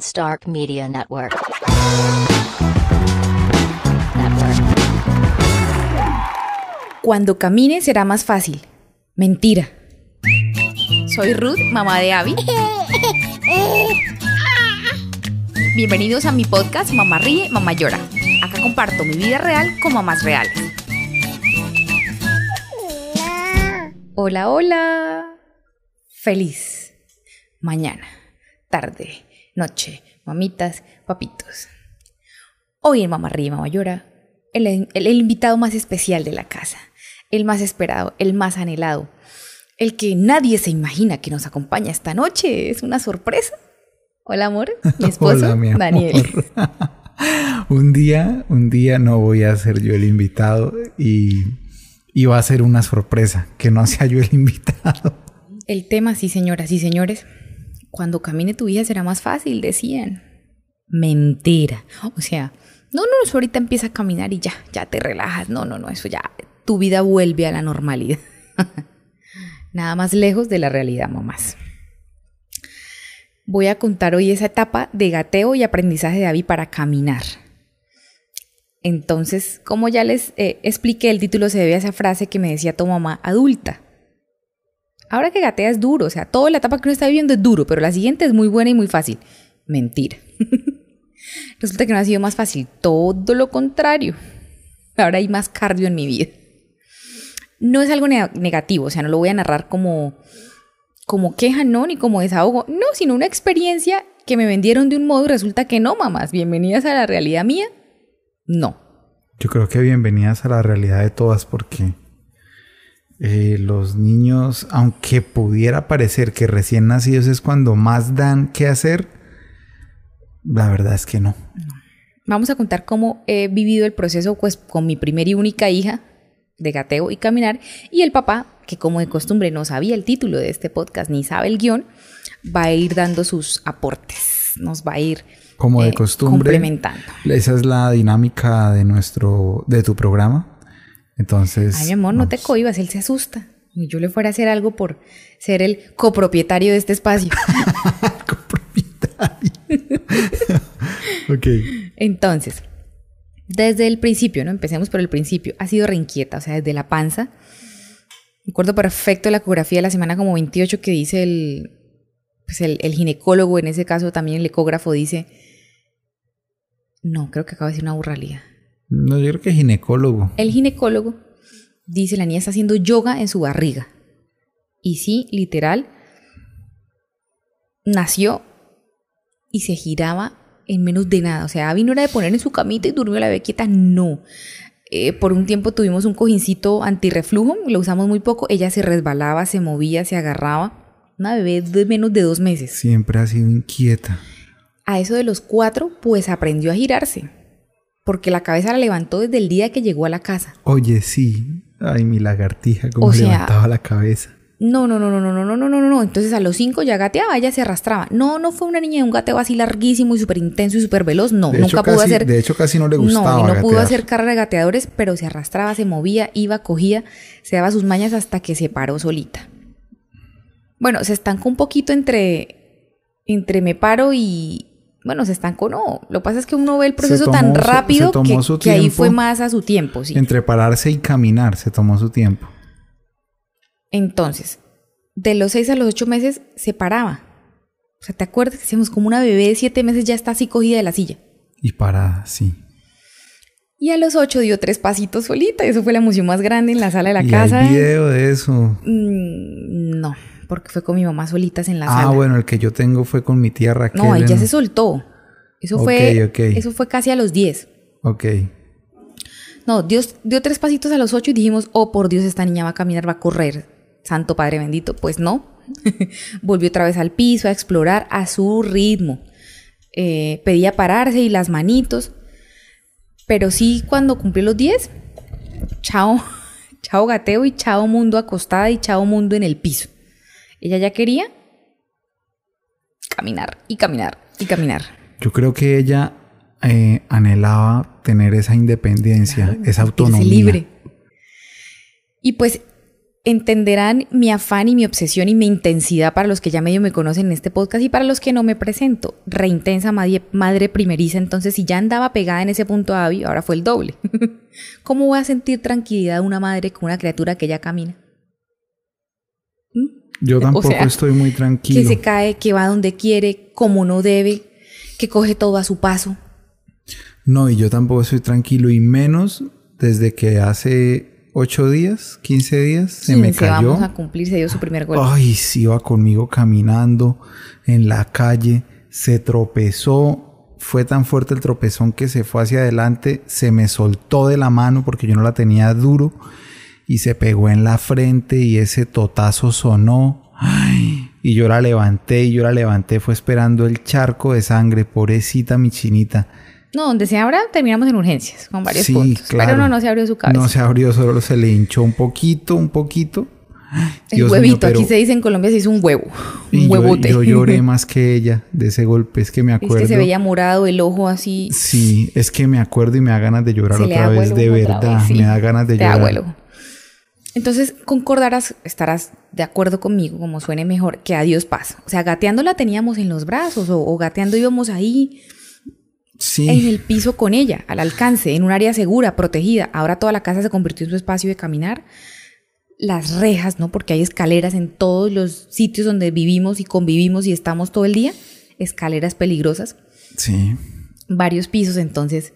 Stark Media Network. Network. Cuando camine será más fácil. Mentira. Soy Ruth, mamá de Abby. Bienvenidos a mi podcast Mamá Ríe, Mamá Llora. Acá comparto mi vida real con mamás reales. Hola, hola. Feliz mañana, tarde, noche, mamitas, papitos. Hoy en Mamá Ríe, Mamá Llora, el, el- el invitado más especial de la casa, el más esperado, el más anhelado, el que nadie se imagina que nos acompaña esta noche. Es una sorpresa. Hola, amor. Mi esposo, Hola, mi amor. Daniel. un día, un día no voy a ser yo el invitado y, y va a ser una sorpresa que no sea yo el invitado. El tema, sí, señoras y señores, cuando camine tu vida será más fácil, decían. Mentira. O sea, no, no, eso ahorita empieza a caminar y ya, ya te relajas. No, no, no, eso ya, tu vida vuelve a la normalidad. Nada más lejos de la realidad, mamás. Voy a contar hoy esa etapa de gateo y aprendizaje de Abby para caminar. Entonces, como ya les eh, expliqué, el título se debe a esa frase que me decía tu mamá adulta. Ahora que gatea es duro, o sea, toda la etapa que uno está viviendo es duro, pero la siguiente es muy buena y muy fácil. Mentira. Resulta que no ha sido más fácil, todo lo contrario. Ahora hay más cardio en mi vida. No es algo ne- negativo, o sea, no lo voy a narrar como, como queja, no, ni como desahogo, no, sino una experiencia que me vendieron de un modo y resulta que no, mamás, bienvenidas a la realidad mía. No. Yo creo que bienvenidas a la realidad de todas porque eh, los niños, aunque pudiera parecer que recién nacidos es cuando más dan que hacer, la verdad es que no. Vamos a contar cómo he vivido el proceso pues, con mi primera y única hija de gateo y caminar y el papá, que como de costumbre no sabía el título de este podcast ni sabe el guion, va a ir dando sus aportes, nos va a ir Como de eh, costumbre. complementando. Esa es la dinámica de nuestro, de tu programa. Entonces. Ay, mi amor, no te cohibas, él se asusta. Y yo le fuera a hacer algo por ser el copropietario de este espacio. Ok. Entonces, desde el principio, ¿no? Empecemos por el principio. Ha sido reinquieta, o sea, desde la panza. Me acuerdo perfecto de la ecografía de la semana como 28 que dice el, pues el, el ginecólogo, en ese caso también el ecógrafo dice, no, creo que acaba de decir una burralía. No, yo creo que ginecólogo. El ginecólogo dice, la niña está haciendo yoga en su barriga. Y sí, literal, nació y se giraba en menos de nada. O sea, Abby no era de poner en su camita y durmió la bebé quieta, no. Eh, por un tiempo tuvimos un cojincito antirreflujo, lo usamos muy poco. Ella se resbalaba, se movía, se agarraba. Una bebé de menos de dos meses. Siempre ha sido inquieta. A eso de los cuatro, pues aprendió a girarse. Porque la cabeza la levantó desde el día que llegó a la casa. Oye, sí. Ay, mi lagartija, como O sea- levantaba la cabeza. No, no, no, no, no, no, no, no, no, no. Entonces a los cinco ya gateaba, ella se arrastraba. No, no fue una niña de un gateo así larguísimo y súper intenso y súper veloz. No, De nunca hecho, pudo casi, hacer. de hecho, casi no le no, gustaba. y no pudo hacer carrera de gateadores, pero se arrastraba, se movía, iba, cogía, se daba sus mañas hasta que se paró solita. Bueno, se estancó un poquito entre, entre me paro y. Bueno, se estancó, no. Lo que pasa es que uno ve el proceso tomó tan rápido que, ahí fue más a su tiempo, sí. Entre pararse y caminar se tomó su tiempo. Entonces, de los 6 a los 8 meses se paraba. O sea, ¿te acuerdas que decíamos como una bebé de 7 meses ya está así cogida de la silla? Y parada, sí. Y a los 8 dio tres pasitos solita. Eso fue la emoción más grande en la sala de la y casa. hay video de eso. Mm, no, porque fue con mi mamá solitas en la Ah, sala. bueno, el que yo tengo fue con mi tía Raquel. no, ya en- se soltó. Eso Ok, fue ok. eso fue casi a los 10. Ok. No, Dios dio tres pasitos a los 8 y dijimos, "Oh, por Dios, esta niña va a caminar, va a correr." Santo Padre bendito, pues no. Volvió otra vez al piso a explorar a su ritmo. Eh, pedía pararse y las manitos. Pero sí, cuando cumplió los 10, chao, chao gateo y chao mundo acostada y chao mundo en el piso. Ella ya quería caminar y caminar y caminar. Yo creo que ella eh, anhelaba tener esa independencia, esa autonomía. libre. Y pues entenderán mi afán y mi obsesión y mi intensidad para los que ya medio me conocen en este podcast y para los que no me presento. Reintensa madre, madre primeriza, entonces si ya andaba pegada en ese punto a Abby, ahora fue el doble. ¿Cómo voy a sentir tranquilidad una madre con una criatura que ya camina? Yo O tampoco sea, estoy muy tranquilo. Que se cae, que va donde quiere, como no debe, que coge todo a su paso. No, y yo tampoco estoy tranquilo y menos desde que hace 8 días, 15 días, se me 15 cayó. vamos a cumplir, se dio su primer golpe. Ay, sí, iba conmigo caminando en la calle, se tropezó, fue tan fuerte el tropezón que se fue hacia adelante, se me soltó de la mano porque yo no la tenía duro y se pegó en la frente y ese totazo sonó. Ay, y yo la levanté y yo la levanté, fue esperando el charco de sangre, pobrecita mi chinita. No, donde se abra, terminamos en urgencias, con varios Sí, puntos. claro. Pero no, no se abrió su cabeza. No se abrió, solo se le hinchó un poquito, un poquito. el Dios mío, huevito, pero- aquí se dice en Colombia se hizo un huevo. Un huevote. yo lloré más que ella de ese golpe, es que me Es acuerdo. que se veía morado el ojo así. Sí, es que me acuerdo y me da ganas de llorar se otra vez, el de otra verdad. vez, sí. Me da ganas de Te llorar. el. Entonces, concordarás, estarás de acuerdo conmigo, como suene mejor, que a Dios pasa. O sea, gateando la teníamos en los brazos o, o gateando íbamos ahí Sí, en el piso con ella, al alcance, en un área segura, protegida. Ahora toda la casa se convirtió en su espacio de caminar. Las rejas, ¿no? Porque hay escaleras en todos los sitios donde vivimos y convivimos y estamos todo el día. Escaleras peligrosas, sí. varios pisos, entonces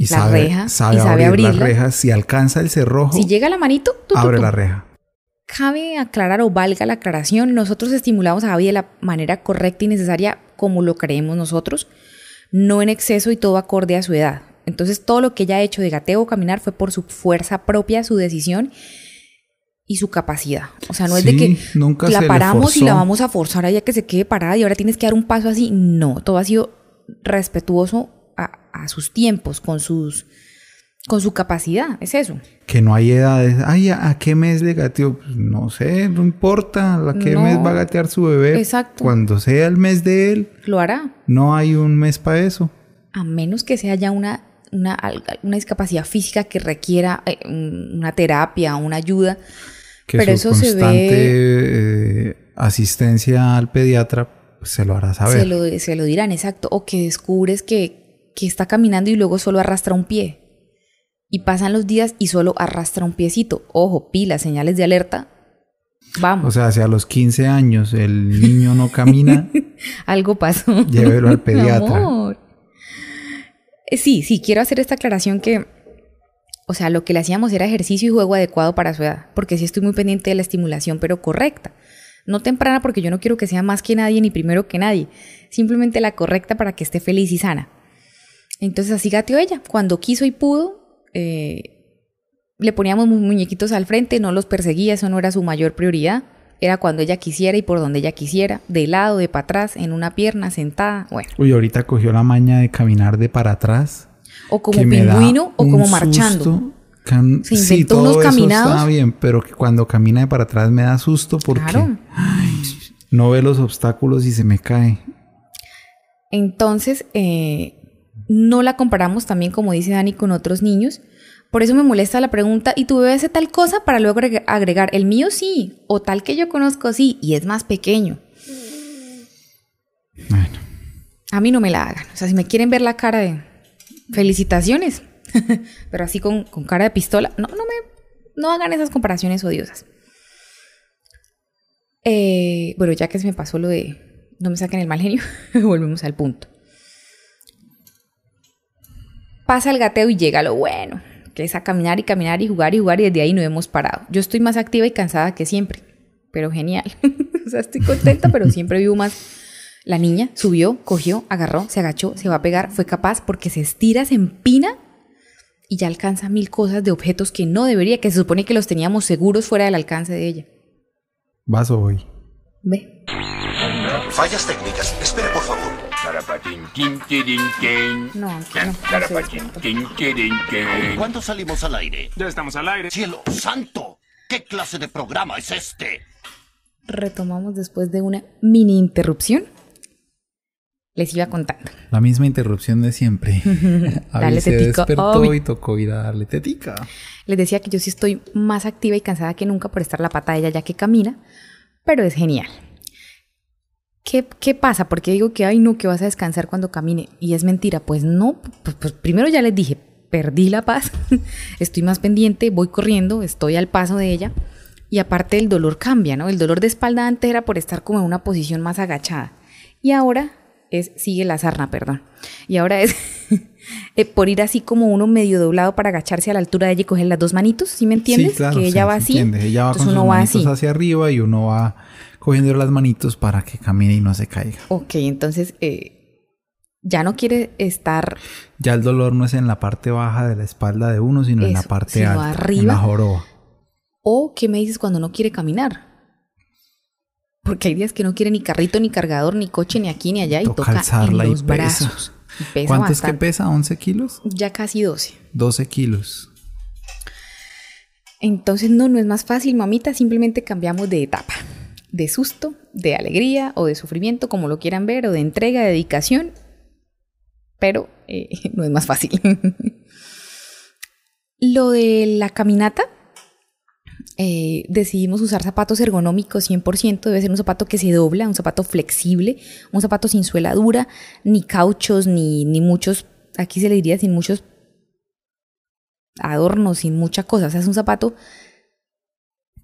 Y La sabe, reja, sabe y sabe abrir abrirla. rejas. Si alcanza el cerrojo, si llega la manito, tú, abre tú. la reja. Cabe aclarar o valga la aclaración, nosotros estimulamos a Abby de la manera correcta y necesaria como lo creemos nosotros, no en exceso y todo acorde a su edad. Entonces todo lo que ella ha hecho de gateo o caminar fue por su fuerza propia, su decisión y su capacidad. O sea, no es de que nunca la paramos y la vamos a forzar a ella que se quede parada y ahora tienes que dar un paso así. No, todo ha sido respetuoso a, sus tiempos, con sus con su capacidad, es eso. Que no hay edades. Ay, ¿a, qué mes le gateó? Pues no sé, no importa. ¿A qué No. mes va a gatear su bebé? Exacto. Cuando sea el mes de él, Lo hará. no hay un mes para eso. a menos que sea ya una, una, una discapacidad física que requiera eh, un- una terapia, una ayuda. Que Pero su eso se ve- eh, asistencia al pediatra pues, se lo hará saber. Se lo, se lo dirán, exacto. O que descubres que, que está caminando y luego solo arrastra un pie. Y pasan los días y solo arrastra un piecito. Ojo, pilas, señales de alerta. Vamos, O sea, si a los 15 años el niño no camina, algo pasó. llévelo al pediatra. Amor. Eh, Sí, sí, quiero hacer esta aclaración que, o sea, lo que le hacíamos era ejercicio y juego adecuado para su edad, porque sí estoy muy pendiente de la estimulación, pero correcta. No temprana porque yo no quiero que sea más que nadie ni primero que nadie, simplemente la correcta para que esté feliz y sana. Entonces así gateó ella. Cuando quiso y pudo, eh, le poníamos mu- muñequitos al frente, no los perseguía, eso no era su mayor prioridad. Era cuando ella quisiera y por donde ella quisiera, de lado, de para atrás, en una pierna, sentada, bueno. Uy, ahorita cogió la maña de caminar de para atrás. O como pingüino o como marchando. susto. Can- Se sí, todo unos eso caminados. está bien, pero que cuando camina de para atrás me da susto porque Claro. no ve los obstáculos y se me cae. Entonces, eh, no la comparamos también, como dice Dani, con otros niños. Por eso me molesta la pregunta, ¿y tu bebé hace tal cosa para luego agre- agregar? El mío sí, o tal que yo conozco sí, y es más pequeño. Bueno, A mí no me la hagan. O sea, si me quieren ver la cara de felicitaciones, pero así con, con cara de pistola, no, no me, no hagan esas comparaciones odiosas. Eh, bueno, ya que se me pasó lo de no me saquen el mal genio, volvemos al punto. Pasa el gateo y llega lo bueno, que es a caminar y caminar y jugar y jugar y desde ahí no hemos parado. Yo estoy más activa y cansada que siempre, pero genial. o sea, estoy contenta, pero siempre vivo más. La niña subió, cogió, agarró, se agachó, se va a pegar, fue capaz porque se estira, se empina y ya alcanza mil cosas de objetos que no debería, que se supone que los teníamos seguros fuera del alcance de ella. vas hoy. Ve. Fallas técnicas. Espere, por favor. No, no. ¿Cuándo salimos al aire? Ya estamos al aire. ¡Cielo santo! ¿Qué clase de programa es este? Retomamos después de una mini interrupción. Les iba contando. La misma interrupción de siempre. Dale Abby se tetica, despertó Abby. y tocó ir a darle tetica. Les decía que yo sí estoy más activa y cansada que nunca por estar la pata de ella ya que camina, pero es genial. ¿Qué, qué pasa? Porque digo que, ay, no, que vas a descansar cuando camine. Y es mentira. Pues no, pues, pues primero ya les dije, perdí la paz, estoy más pendiente, voy corriendo, estoy al paso de ella. Y aparte el dolor cambia, ¿no? El dolor de espalda antes era por estar como en una posición más agachada. Y ahora es, sigue la sarna, perdón. Y ahora es eh, por ir así como uno medio doblado para agacharse a la altura de ella y coger las dos manitos, ¿sí me entiendes? Sí, claro, que ella sí, va así. entiende. Ella va con entonces sus uno va manitos así. hacia arriba y uno va cogiendo las manitos para que camine y no se caiga. Ok, entonces eh, ya no quiere estar Ya el dolor no es en la parte baja de la espalda de uno, sino en la parte sino alta, en la joroba. O qué me dices cuando no quiere caminar. Porque hay días que no quiere ni carrito, ni cargador, ni coche, ni aquí, ni allá, y Toca toca en y los brazos. Y pesa ¿Cuánto es que pesa? ¿11 kilos? Ya casi 12. 12 kilos. Entonces, no, no es más fácil, mamita, simplemente cambiamos de etapa. De susto, de alegría o de sufrimiento, como lo quieran ver, o de entrega, de dedicación. Pero eh, no es más fácil. lo de la caminata, eh, decidimos usar zapatos ergonómicos 100%, debe ser un zapato que se dobla, un zapato flexible, un zapato sin suela dura, ni cauchos, ni, ni muchos, aquí se le diría sin muchos adornos, sin mucha cosa, o sea, es un zapato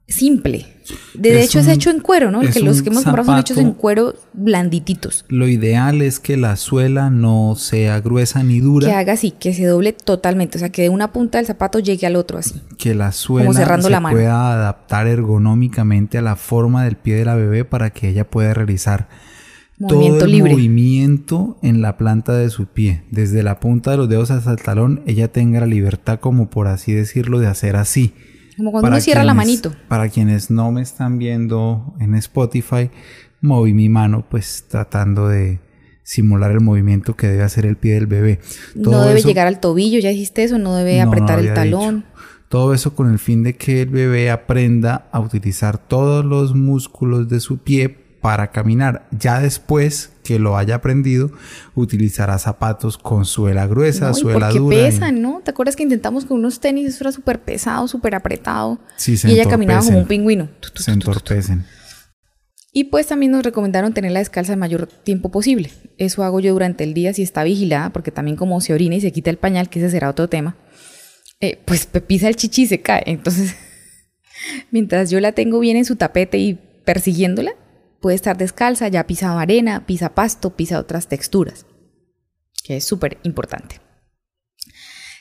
simple. De, hecho es hecho en cuero, ¿no? Que los que hemos comprado son hechos en cuero blandititos. Lo ideal es que la suela no sea gruesa ni dura, Que haga así, que se doble totalmente, o sea, que de una punta del zapato llegue al otro así. que la suela se la pueda adaptar ergonómicamente a la forma del pie de la bebé para que ella pueda realizar Movimiento todo el libre. movimiento en la planta de su pie, desde la punta de los dedos hasta el talón, ella tenga la libertad, como por así decirlo, de hacer así. Como cuando uno cierra la quienes- manito. Para quienes no me están viendo en Spotify, moví mi mano pues tratando de simular el movimiento que debe hacer el pie del bebé. No debe eso- llegar al tobillo, ya dijiste eso, no debe No, no apretar el talón. dicho. Todo eso con el fin de que el bebé aprenda a utilizar todos los músculos de su pie para caminar. Ya después que lo haya aprendido, utilizará zapatos con suela gruesa, No, suela porque dura. y- pesan, ¿no? ¿Te acuerdas que intentamos con unos tenis? Eso era súper pesado, súper apretado. Sí, se y ella caminaba como un pingüino. Se entorpecen. Y pues también nos recomendaron tenerla descalza el mayor tiempo posible. Eso hago yo durante el día si está vigilada, porque también como se orina y se quita el pañal, que ese será otro tema, eh, pues pisa el chichi y se cae. Entonces, mientras yo la tengo bien en su tapete y persiguiéndola, puede estar descalza, ya ha pisado arena, pisa pasto, pisa otras texturas, que es súper importante.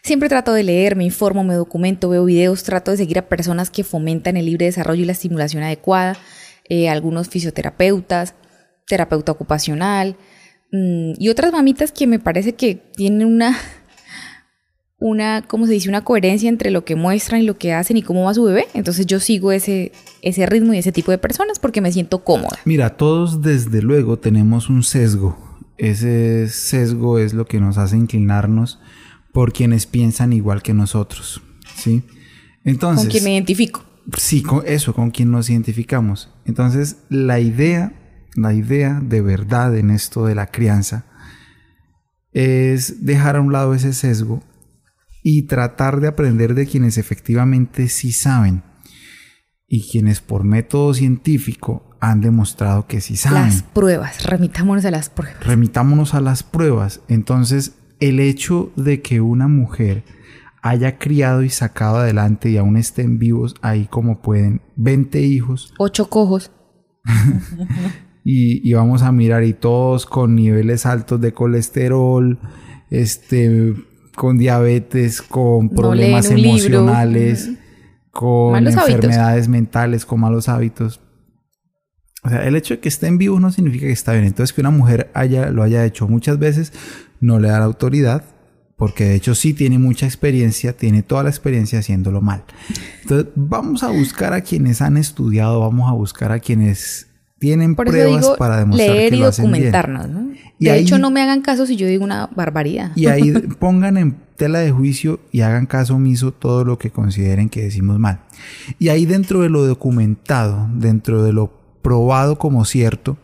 Siempre trato de leer, me informo, me documento, veo videos, trato de seguir a personas que fomentan el libre desarrollo y la estimulación adecuada, eh, algunos fisioterapeutas, terapeuta ocupacional mm, y otras mamitas que me parece que tienen una, una, ¿cómo se dice? Una coherencia entre lo que muestran y lo que hacen y cómo va su bebé. Entonces yo sigo ese, ese ritmo y ese tipo de personas porque me siento cómoda. Mira, todos desde luego tenemos un sesgo. Ese sesgo es lo que nos hace inclinarnos por quienes piensan igual que nosotros, ¿sí? Entonces, con quien me identifico. sí, con eso, con quien nos identificamos. Entonces, la idea, la idea de verdad en esto de la crianza es dejar a un lado ese sesgo y tratar de aprender de quienes efectivamente sí saben y quienes por método científico han demostrado que sí saben. Las pruebas, remitámonos a las pruebas. Remitámonos a las pruebas. Entonces, el hecho de que una mujer haya criado y sacado adelante y aún estén vivos ahí como pueden 20 hijos Ocho cojos. y, y vamos a mirar y todos con niveles altos de colesterol, este, con diabetes, con problemas libro. emocionales, con Malos hábitos. enfermedades mentales, con malos hábitos. O sea, el hecho de que estén vivos no significa que está bien. Entonces, que una mujer haya, lo haya hecho muchas veces no le da la autoridad, porque de hecho sí tiene mucha experiencia, tiene toda la experiencia haciéndolo mal. Entonces, vamos a buscar a quienes han estudiado, vamos a buscar a quienes tienen Por pruebas digo para demostrar leer que y lo hacen bien. documentarnos, ¿no? Y de ahí- hecho, no me hagan caso si yo digo una barbaridad. Y ahí pongan en tela de juicio y hagan caso omiso todo lo que consideren que decimos mal. Y ahí dentro de lo documentado, dentro de lo probado como cierto,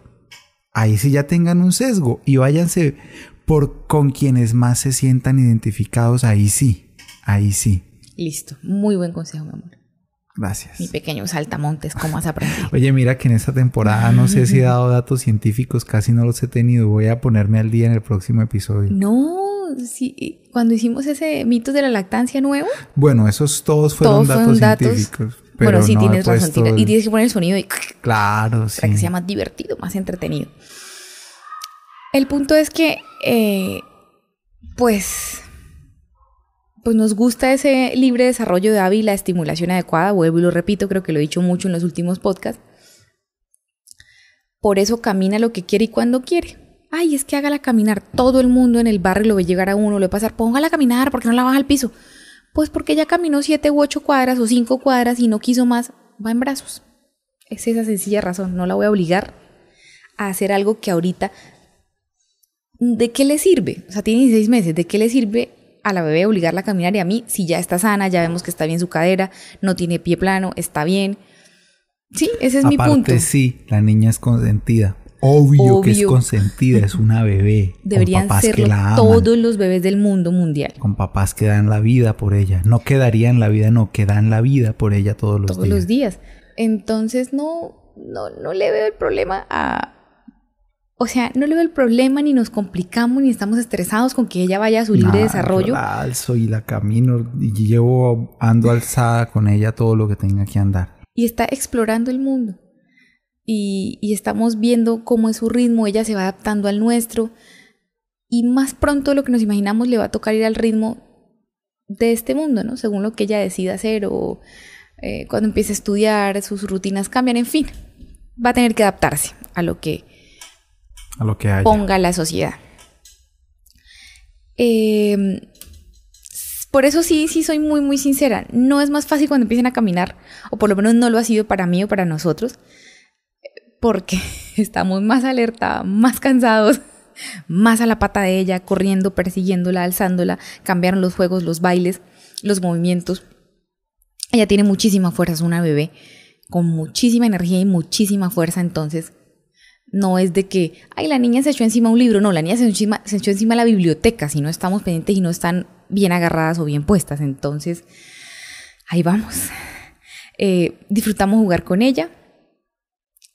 ahí sí ya tengan un sesgo y váyanse por con quienes más se sientan identificados, ahí sí, ahí sí. Listo. Muy buen consejo, mi amor. Gracias. Mi pequeño saltamontes, ¿cómo has aprendido? Oye, mira que en esta temporada no sé si he dado datos científicos, casi no los he tenido. Voy a ponerme al día en el próximo episodio. No, sí, cuando hicimos ese mitos de la lactancia nuevo, Bueno, esos todos fueron Todos datos fueron datos. científicos. Pero bueno, sí no tienes razón. Y tienes que poner el sonido y Claro, sí. para que sea más divertido, más entretenido. El punto es que, eh, pues, pues nos gusta ese libre desarrollo de y la estimulación adecuada. Vuelvo y lo repito, creo que lo he dicho mucho en los últimos podcasts. Por eso camina lo que quiere y cuando quiere. Ay, es que hágala caminar. Todo el mundo en el barrio lo ve llegar a uno, lo ve pasar. Póngala a caminar, porque no la baja al piso? Pues porque ya caminó siete u ocho cuadras o cinco cuadras y no quiso más. Va en brazos. Es esa sencilla razón. No la voy a obligar a hacer algo que ahorita. ¿De qué le sirve? O sea, tiene 16 meses. ¿De qué le sirve a la bebé obligarla a caminar y a mí si ya está sana, ya vemos que está bien su cadera, no tiene pie plano, está bien? Sí, ese es mi Aparte, punto. sí, la niña es consentida. Obvio, que es consentida, es una bebé. Deberían serlo todos los bebés del mundo mundial. Con papás que dan la vida por ella. No quedaría en la vida, no, que dan la vida por ella todos los todos días. los días. Entonces no, no, no le veo el problema a... O sea, no le veo el problema, ni nos complicamos, ni estamos estresados con que ella vaya a su libre Nah, desarrollo. la alzo y la camino y llevo, ando alzada con ella todo lo que tenga que andar. y está explorando el mundo. Y, y estamos viendo cómo es su ritmo, ella se va adaptando al nuestro. Y más pronto de lo que nos imaginamos le va a tocar ir al ritmo de este mundo, ¿no? Según lo que ella decida hacer o eh, cuando empiece a estudiar, sus rutinas cambian, en fin. Va a tener que adaptarse a lo que A lo que ponga la sociedad. Eh, por eso sí, sí soy muy, muy sincera. No es más fácil cuando empiecen a caminar, o por lo menos no lo ha sido para mí o para nosotros, porque estamos más alerta, más cansados, más a la pata de ella, corriendo, persiguiéndola, alzándola, cambiaron los juegos, los bailes, los movimientos. Ella tiene muchísima fuerza, es una bebé con muchísima energía y muchísima fuerza, entonces no es de que, ay, la niña se echó encima un libro, no, la niña se echó encima, se la biblioteca, si no estamos pendientes y no están bien agarradas o bien puestas, entonces ahí vamos. Eh, disfrutamos jugar con ella.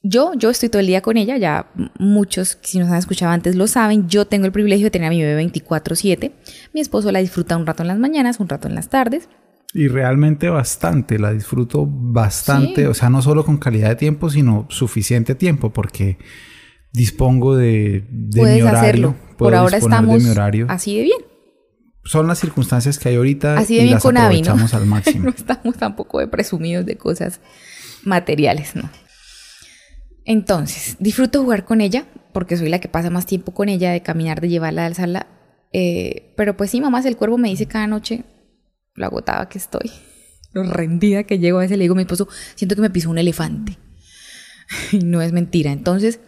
Yo, yo estoy todo el día con ella, ya muchos, si nos han escuchado antes, lo saben, yo tengo el privilegio de tener a mi bebé 24/7, mi esposo la disfruta un rato en las mañanas, un rato en las tardes, Y realmente bastante, la disfruto bastante, Sí. o sea, no solo con calidad de tiempo, sino suficiente tiempo, porque dispongo de, de puedes mi horario. hacerlo. puedo Por ahora estamos de mi horario. así de bien. Son las circunstancias que hay ahorita Así y de bien las con Abby, ¿no? aprovechamos al máximo. no estamos tampoco de presumidos de cosas materiales, ¿no? Entonces, disfruto jugar con ella, porque soy la que pasa más tiempo con ella, de caminar, de llevarla, de alzarla. Eh, pero pues sí, mamá, el cuervo me dice cada noche lo agotada que estoy, lo rendida que llego. A veces le digo a mi esposo, siento que me pisó un elefante. y no es mentira. Entonces,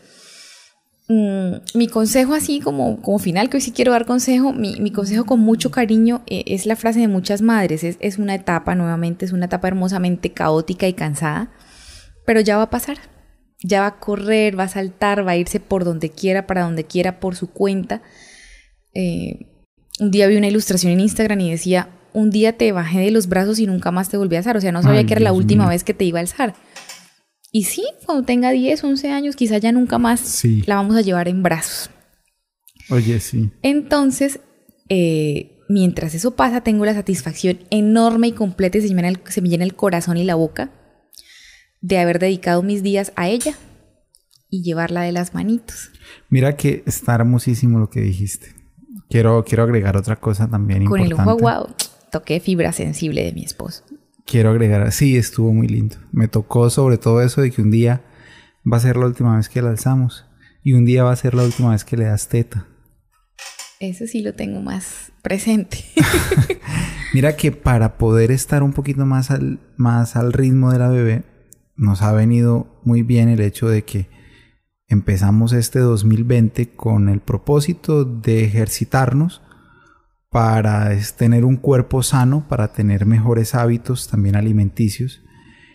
mm, mi consejo así como, como final, que hoy sí quiero dar consejo, mi, mi consejo con mucho cariño eh, es la frase de muchas madres, es, es una etapa nuevamente, es una etapa hermosamente caótica y cansada, pero ya va a pasar, ya va a correr, va a saltar, va a irse por donde quiera, para donde quiera, por su cuenta. Eh, un día vi una ilustración en Instagram y decía, un día te bajé de los brazos y nunca más te volví a alzar, o sea, no sabía Ay, que era la última mío. vez que te iba a alzar. Y sí, cuando tenga 10, 11 años, quizá ya nunca más Sí. la vamos a llevar en brazos. Oye, sí. Entonces, eh, mientras eso pasa, tengo la satisfacción enorme y completa y se me, llena el, se me llena el corazón y la boca de haber dedicado mis días a ella y llevarla de las manitos. Mira que está hermosísimo lo que dijiste. Quiero, quiero agregar otra cosa también Con el importante. ojo aguado, toqué fibra sensible de mi esposo. Quiero agregar, sí, estuvo muy lindo. Me tocó sobre todo eso de que un día va a ser la última vez que la alzamos y un día va a ser la última vez que le das teta. Eso sí lo tengo más presente. Mira que para poder estar un poquito más al, más al ritmo de la bebé, nos ha venido muy bien el hecho de que empezamos este 2020 con el propósito de ejercitarnos para tener un cuerpo sano, para tener mejores hábitos también alimenticios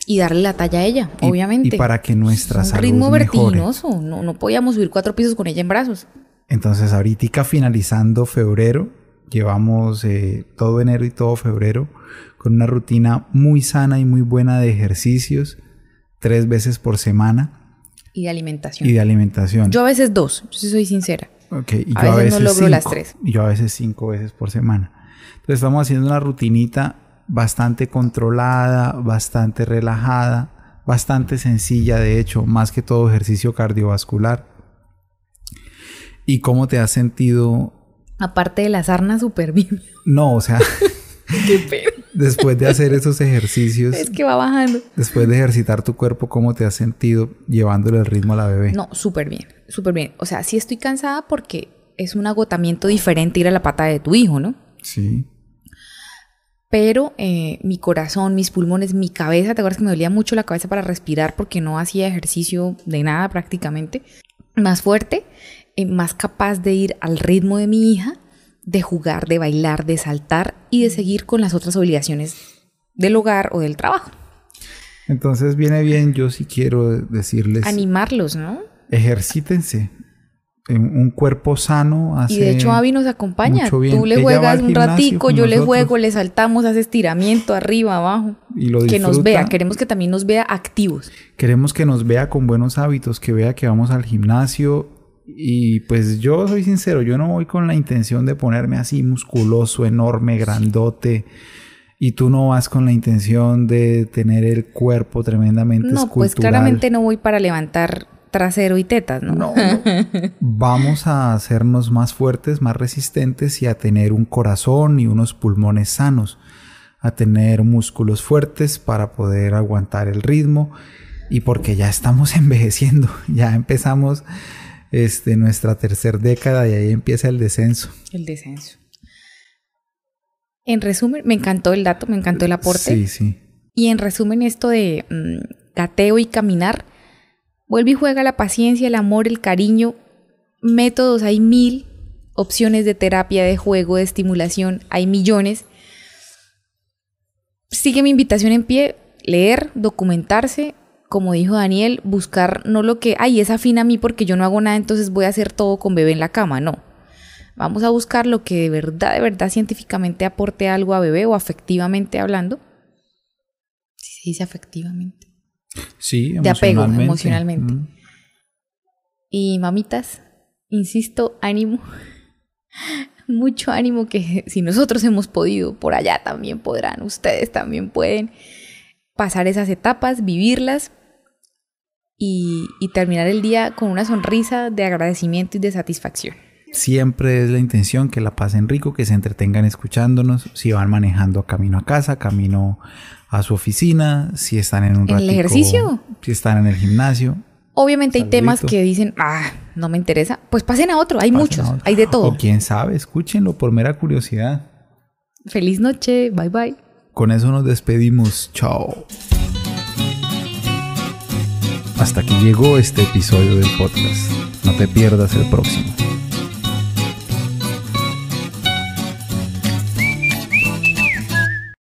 Y darle la talla a ella, Y- obviamente. Y para que nuestra un salud ritmo mejore. vertiginoso. No, no podíamos subir cuatro pisos con ella en brazos. Entonces, ahorita finalizando febrero, llevamos eh, todo enero y todo febrero con una rutina muy sana y muy buena de ejercicios, tres veces por semana Y de alimentación. y de alimentación. Yo a veces dos, si soy sincera. Ok, y a yo veces no logro las tres. Yo a veces cinco veces por semana. Entonces estamos haciendo una rutinita bastante controlada, bastante relajada, bastante sencilla, de hecho, más que todo ejercicio cardiovascular. ¿Y cómo te has sentido? Aparte de la sarna, súper bien. No, o sea, después de hacer esos ejercicios, Es que va bajando. después de ejercitar tu cuerpo, ¿cómo te has sentido llevándole el ritmo a la bebé? No, súper bien, súper bien. O sea, sí estoy cansada porque es un agotamiento diferente ir a la pata de tu hijo, ¿no? Sí. Pero eh, mi corazón, mis pulmones, mi cabeza, ¿te acuerdas que me dolía mucho la cabeza para respirar porque no hacía ejercicio de nada prácticamente? Más fuerte, eh, más capaz de ir al ritmo de mi hija, de jugar, de bailar, de saltar y de seguir con las otras obligaciones del hogar o del trabajo. Entonces viene bien, yo sí quiero decirles, Animarlos, ¿no? ejercítense. En Un cuerpo sano hace Y de hecho Avi nos acompaña. mucho bien. Tú le Ella juegas un ratico, yo le juego, le saltamos, hace estiramiento arriba, abajo. y lo Que nos vea, queremos que también nos vea activos. Queremos que nos vea con buenos hábitos, que vea que vamos al gimnasio. Y pues yo soy sincero, yo no voy con la intención de ponerme así musculoso, enorme, grandote. Y tú no vas con la intención de tener el cuerpo tremendamente No, pues claramente no voy para levantar trasero y tetas, ¿no? No, no. Vamos a hacernos más fuertes, más resistentes y a tener un corazón y unos pulmones sanos, a tener músculos fuertes para poder aguantar el ritmo y porque ya estamos envejeciendo, ya empezamos este, nuestra tercera década y ahí empieza el descenso. El descenso. En resumen, me encantó el dato, me encantó el aporte. Sí, sí. Y en resumen, esto de mm, gateo y caminar, vuelve y juega la paciencia, el amor, el cariño. Métodos, hay mil opciones de terapia, de juego, de estimulación, hay millones. Sigue mi invitación en pie, leer, documentarse, como dijo Daniel, buscar no lo que, ay, es afín a mí porque yo no hago nada, entonces voy a hacer todo con bebé en la cama, no. Vamos a buscar lo que de verdad, de verdad científicamente aporte algo a bebé o afectivamente hablando. Si se dice afectivamente. Sí, De apego, emocionalmente. emocionalmente. Mm. Y mamitas, insisto, ánimo. Mucho ánimo que si nosotros hemos podido, por allá también podrán, ustedes también pueden pasar esas etapas, vivirlas y, y terminar el día con una sonrisa de agradecimiento y de satisfacción. Siempre es la intención que la pasen rico, que se entretengan escuchándonos, si van manejando camino a casa, camino a su oficina, si están en un ¿En el ejercicio? si están en el gimnasio. Obviamente hay temas que dicen, ah, no me interesa, pues pasen a otro, hay pasen muchos, otro. hay de todo. O quién sabe, escúchenlo por mera curiosidad. Feliz noche, bye bye. Con eso nos despedimos. Chao. Hasta aquí llegó este episodio del podcast. No te pierdas el próximo.